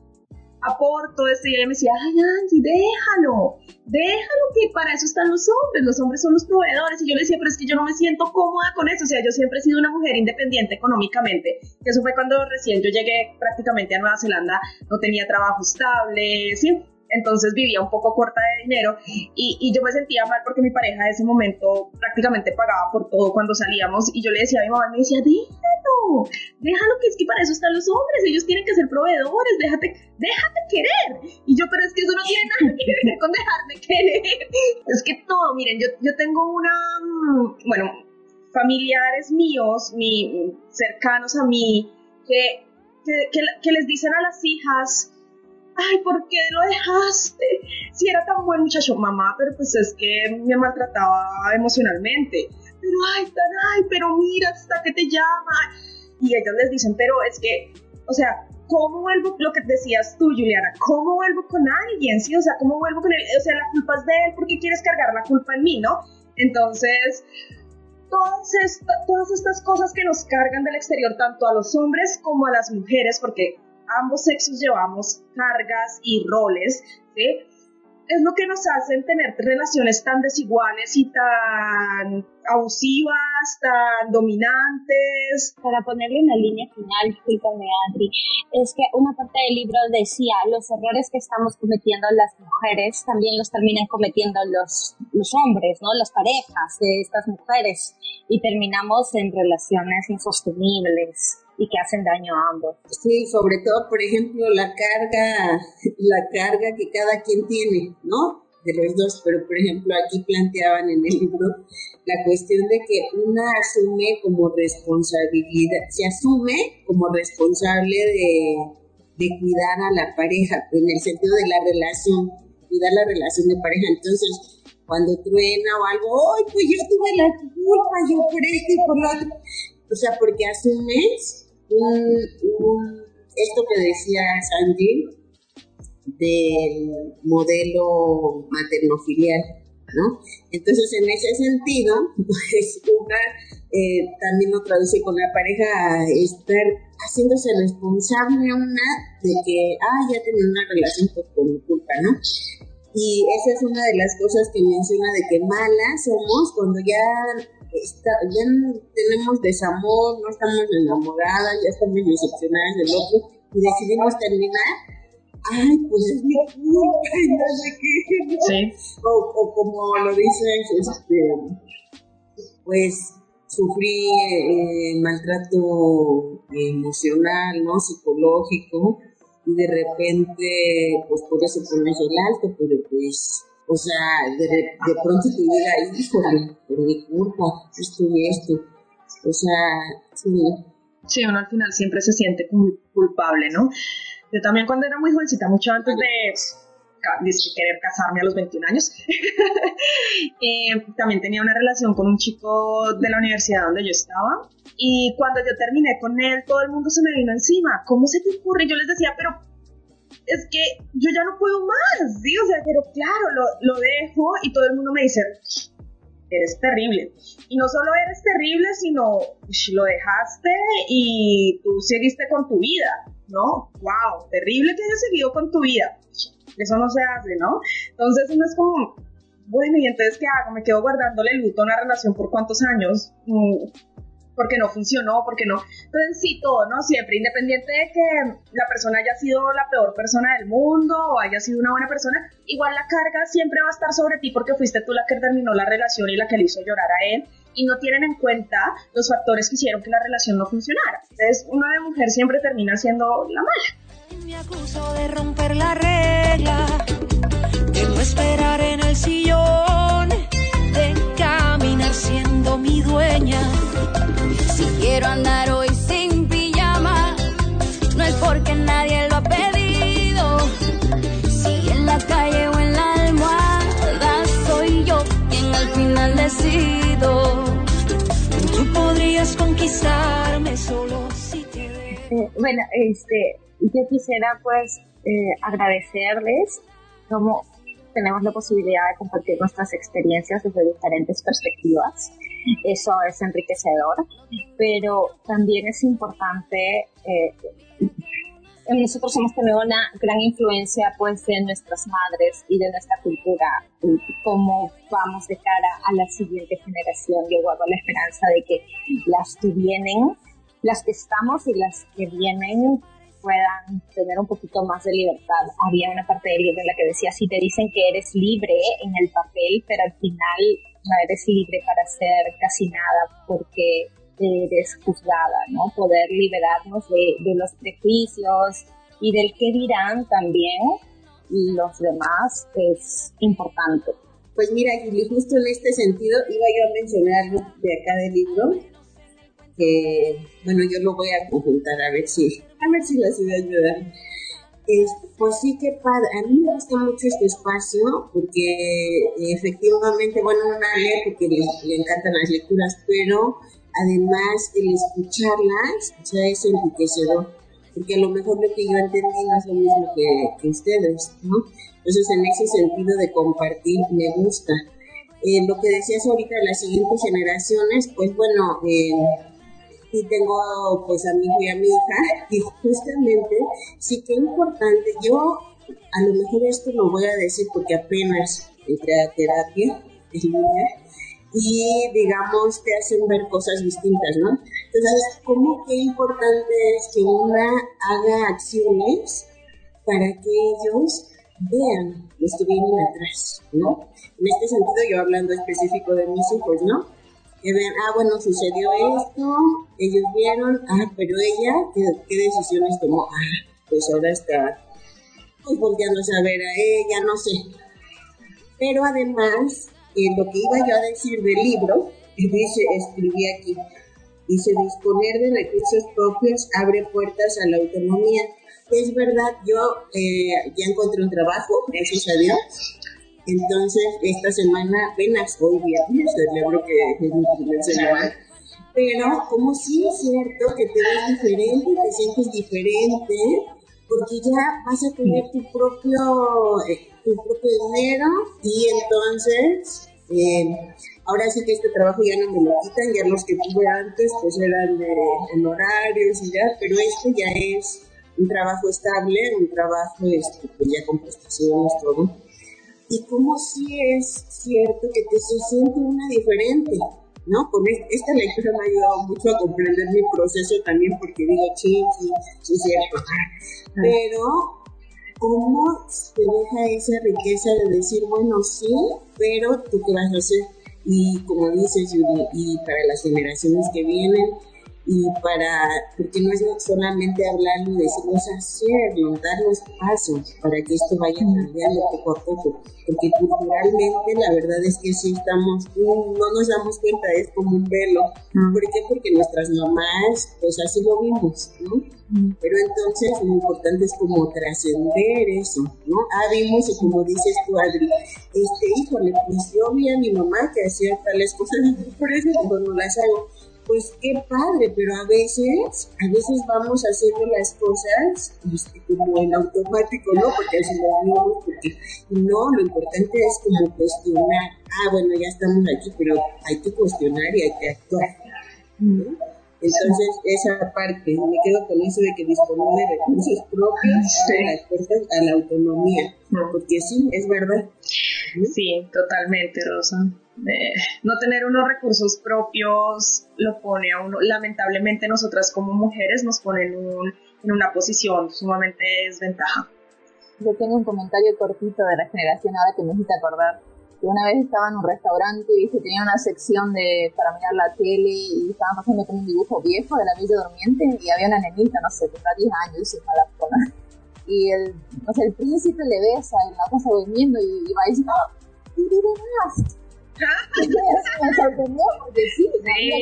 aporto esto y ella me decía, ay Angie, déjalo, déjalo que para eso están los hombres, los hombres son los proveedores y yo le decía, pero es que yo no me siento cómoda con eso, o sea, yo siempre he sido una mujer independiente económicamente, eso fue cuando recién yo llegué prácticamente a Nueva Zelanda, no tenía trabajo estable, ¿sí? Entonces vivía un poco corta de dinero y, yo me sentía mal porque mi pareja en ese momento prácticamente pagaba por todo cuando salíamos y yo le decía a mi mamá, me decía, déjalo, déjalo que es que para eso están los hombres, ellos tienen que ser proveedores, déjate, déjate querer. Y yo, pero es que eso no tiene nada que ver con dejarme querer. Es que todo, miren, yo, yo tengo una, mm, bueno, familiares míos, mi, cercanos a mí, que, que les dicen a las hijas, ay, ¿por qué lo dejaste? Si era tan buen muchacho, mamá, pero pues es que me maltrataba emocionalmente. Pero, ay, tan, ay, pero mira, hasta que te llama. Y ellos les dicen, pero es que, o sea, ¿cómo vuelvo, lo que decías tú, Juliana, cómo vuelvo con alguien? Sí, o sea, ¿cómo vuelvo con él? O sea, la culpa es de él, ¿por qué quieres cargar la culpa en mí, no? Entonces, todas, todas estas cosas que nos cargan del exterior, tanto a los hombres como a las mujeres, porque ambos sexos llevamos cargas y roles, ¿sí? Es lo que nos hacen tener relaciones tan desiguales y tan abusivas, tan dominantes. Para ponerle una línea final, discúlpame Adri, es que una parte del libro decía, los errores que estamos cometiendo las mujeres también los terminan cometiendo los, los hombres, ¿no? Las parejas de estas mujeres y terminamos en relaciones insostenibles y que hacen daño a ambos. Sí, sobre todo, por ejemplo, la carga, la carga que cada quien tiene, ¿no? De los dos, pero por ejemplo aquí planteaban en el libro la cuestión de que una asume como responsabilidad, se asume como responsable de, de cuidar a la pareja, en el sentido de la relación, cuidar la relación de pareja. Entonces, cuando truena o algo, ¡ay, pues yo tuve la culpa, yo por esto y por lo otro! O sea, porque asumes esto que decía Sandy del modelo materno-filial, ¿no? Entonces, en ese sentido, pues una eh, también lo traduce con la pareja estar haciéndose responsable una de que, ah, ya tenía una relación pues, por culpa, ¿no? Y esa es una de las cosas que menciona de que malas somos cuando ya, está, ya tenemos desamor, no estamos enamoradas, ya estamos decepcionadas del otro y decidimos terminar. Ay, pues es mi culpa, no sé qué. Sí. O, o como lo dices, este, pues sufrí eh, maltrato emocional, ¿no? Psicológico y de repente, pues por eso pones el alto, pero pues, o sea, de, de pronto te llega, híjole, por mi culpa, esto y esto. O sea, sí. Sí, uno al final siempre se siente culpable, ¿no? Yo también cuando era muy jovencita, mucho antes de querer casarme a los 21 años. eh, también tenía una relación con un chico de la universidad donde yo estaba y cuando yo terminé con él todo el mundo se me vino encima. ¿Cómo se te ocurre? Yo les decía, pero es que yo ya no puedo más, ¿sí? O sea, pero claro, lo, lo dejo y todo el mundo me dice, eres terrible. Y no solo eres terrible, sino lo dejaste y tú seguiste con tu vida, ¿no? ¡Wow! Terrible que hayas seguido con tu vida. Eso no se hace, ¿no? Entonces uno es como, bueno, ¿y entonces qué hago? ¿Me quedo guardándole luto a una relación por cuántos años? Mm, porque no funcionó, porque no. Entonces sí, todo, ¿no? Siempre, independiente de que la persona haya sido la peor persona del mundo o haya sido una buena persona, igual la carga siempre va a estar sobre ti porque fuiste tú la que terminó la relación y la que le hizo llorar a él y no tienen en cuenta los factores que hicieron que la relación no funcionara. Entonces, una de mujer siempre termina siendo la mala. Me acuso de romper la regla, de no esperar en el sillón, de caminar siendo mi dueña. Si quiero andar hoy sin pijama, no es porque nadie lo ha pedido. Si en la calle o en la almohada soy yo quien al final Tú podrías conquistarme solo si te eh, bueno, este, yo quisiera pues eh, agradecerles como tenemos la posibilidad de compartir nuestras experiencias desde diferentes perspectivas. Eso es enriquecedor, pero también es importante, eh, nosotros hemos tenido una gran influencia pues de nuestras madres y de nuestra cultura, cómo vamos de cara a la siguiente generación. Yo guardo la esperanza de que las que vienen, las que estamos y las que vienen puedan tener un poquito más de libertad. Había una parte del libro en la que decía, si te dicen que eres libre en el papel, pero al final no eres libre para hacer casi nada porque eres juzgada, ¿no? Poder liberarnos de, de los prejuicios y del qué dirán también los demás es importante. Pues mira, Julie, justo en este sentido iba yo a mencionar algo de acá del libro, que, bueno, yo lo voy a conjuntar a ver si, a ver si las ideas me pues sí que padre, a mí me gusta mucho este espacio porque efectivamente, bueno, una lee porque le, encantan las lecturas, pero además el escucharlas ya es enriquecedor, porque a lo mejor lo que yo entendí no es lo mismo que, ustedes, ¿no? Entonces en ese sentido de compartir me gusta. Eh, lo que decías ahorita de las siguientes generaciones, pues bueno, eh, y tengo pues a mi hijo y a mi hija y justamente sí que importante, yo a lo mejor esto lo voy a decir porque apenas entré a terapia y digamos te hacen ver cosas distintas, ¿no? Entonces, ¿cómo qué importante es que una haga acciones para que ellos vean los que vienen atrás, ¿no? En este sentido, yo hablando específico de mis hijos, ¿no? que vean, ah, bueno, sucedió esto, ellos vieron, ah, pero ella, ¿qué, decisiones tomó? Ah, pues ahora está pues volteándose a ver a ella, no sé. Pero además, lo que iba yo a decir del libro, dice, escribí aquí, dice, disponer de recursos propios abre puertas a la autonomía. Es verdad, yo eh, ya encontré un trabajo, gracias a Dios, entonces, esta semana, apenas hoy viernes, celebro que es mi primer semana, pero como sí es cierto que te ves diferente, te sientes diferente, porque ya vas a tener tu propio, eh, tu propio dinero y entonces, eh, ahora sí que este trabajo ya no me lo quitan, ya los que tuve antes pues eran de honorarios y ya, pero este ya es un trabajo estable, un trabajo este, pues ya con prestaciones, todo. Y como si es cierto que te se siente una diferente, ¿no? Con esta lectura me ha ayudado mucho a comprender mi proceso también porque digo, sí, sí, sí es cierto. Pero cómo te deja esa riqueza de decir, bueno, sí, pero tú qué vas a hacer. Y como dices, y para las generaciones que vienen, y para, porque no es solamente hablarlo decirnos hacerlo, dar los pasos para que esto vaya cambiando poco a poco, porque culturalmente la verdad es que si estamos, no nos damos cuenta, es como un velo, ¿por qué? Porque nuestras mamás, pues así lo vimos, ¿no? Pero entonces lo importante es como trascender eso, ¿no? Ah, vimos y como dices tú, Adri, este, híjole, pues yo vi a mi mamá que hacía tales cosas, por eso no las hago pues qué padre, pero a veces, a veces vamos haciendo las cosas este, como en automático, ¿no? Porque así lo vimos, porque no, lo importante es como cuestionar, ah, bueno, ya estamos aquí, pero hay que cuestionar y hay que actuar. Entonces, esa parte, me quedo con eso de que disponer de recursos propios sí. a la autonomía, porque sí, es verdad. Sí, totalmente, Rosa. No tener unos recursos propios lo pone a uno, lamentablemente nosotras como mujeres nos pone en, un, en una posición sumamente desventaja. Yo tengo un comentario cortito de la generación ahora que me hiciste acordar que una vez estaba en un restaurante y que tenía una sección de para mirar la tele y estaban pasando con un dibujo viejo de la Bella Durmiente y había una nenita, no sé, tendrá 10 años y se Y el, no sé, el príncipe le besa en la casa durmiendo y, y va diciendo, ¡Oh! ¡Y más! Me sorprendió porque sí, sí,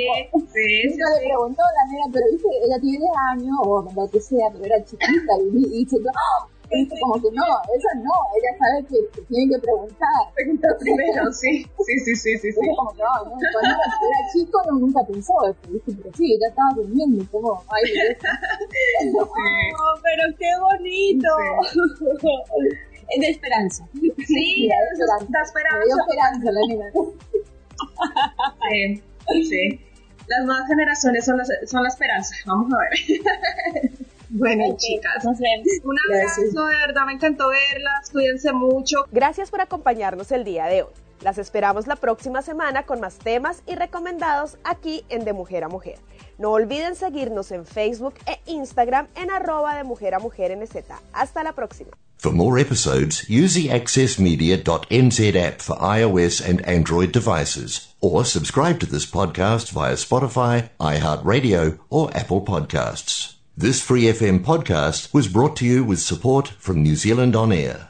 sí, sí, le preguntó a la nena, pero viste, ella tiene 10 años o lo que sea, pero era chiquita y, y se como que no, ella no, ella sabe que, tiene que preguntar. Preguntar primero, sí, sí, sí, sí, sí. sí. Como que no, no, cuando era chico no, nunca pensó ¿viste? pero sí, ella estaba durmiendo, como, ay, no, pero qué bonito. Es de esperanza. Sí, da esperanza. Da esperanza. Esperanza la. Sí, sí. Las nuevas generaciones son, las, son la esperanza. Vamos a ver. Bueno, chicas, nos vemos. Un abrazo, de verdad, me encantó verlas. Cuídense mucho. Gracias por acompañarnos el día de hoy. Las esperamos la próxima semana con más temas y recomendados aquí en De Mujer a Mujer. No olviden seguirnos en Facebook e Instagram en arroba de Mujer a Mujer NZ. Hasta la próxima. For more episodes, use the accessmedia.nz app for iOS and Android devices, or subscribe to this podcast via Spotify, iHeartRadio, or Apple Podcasts. This Free FM podcast was brought to you with support from New Zealand On Air.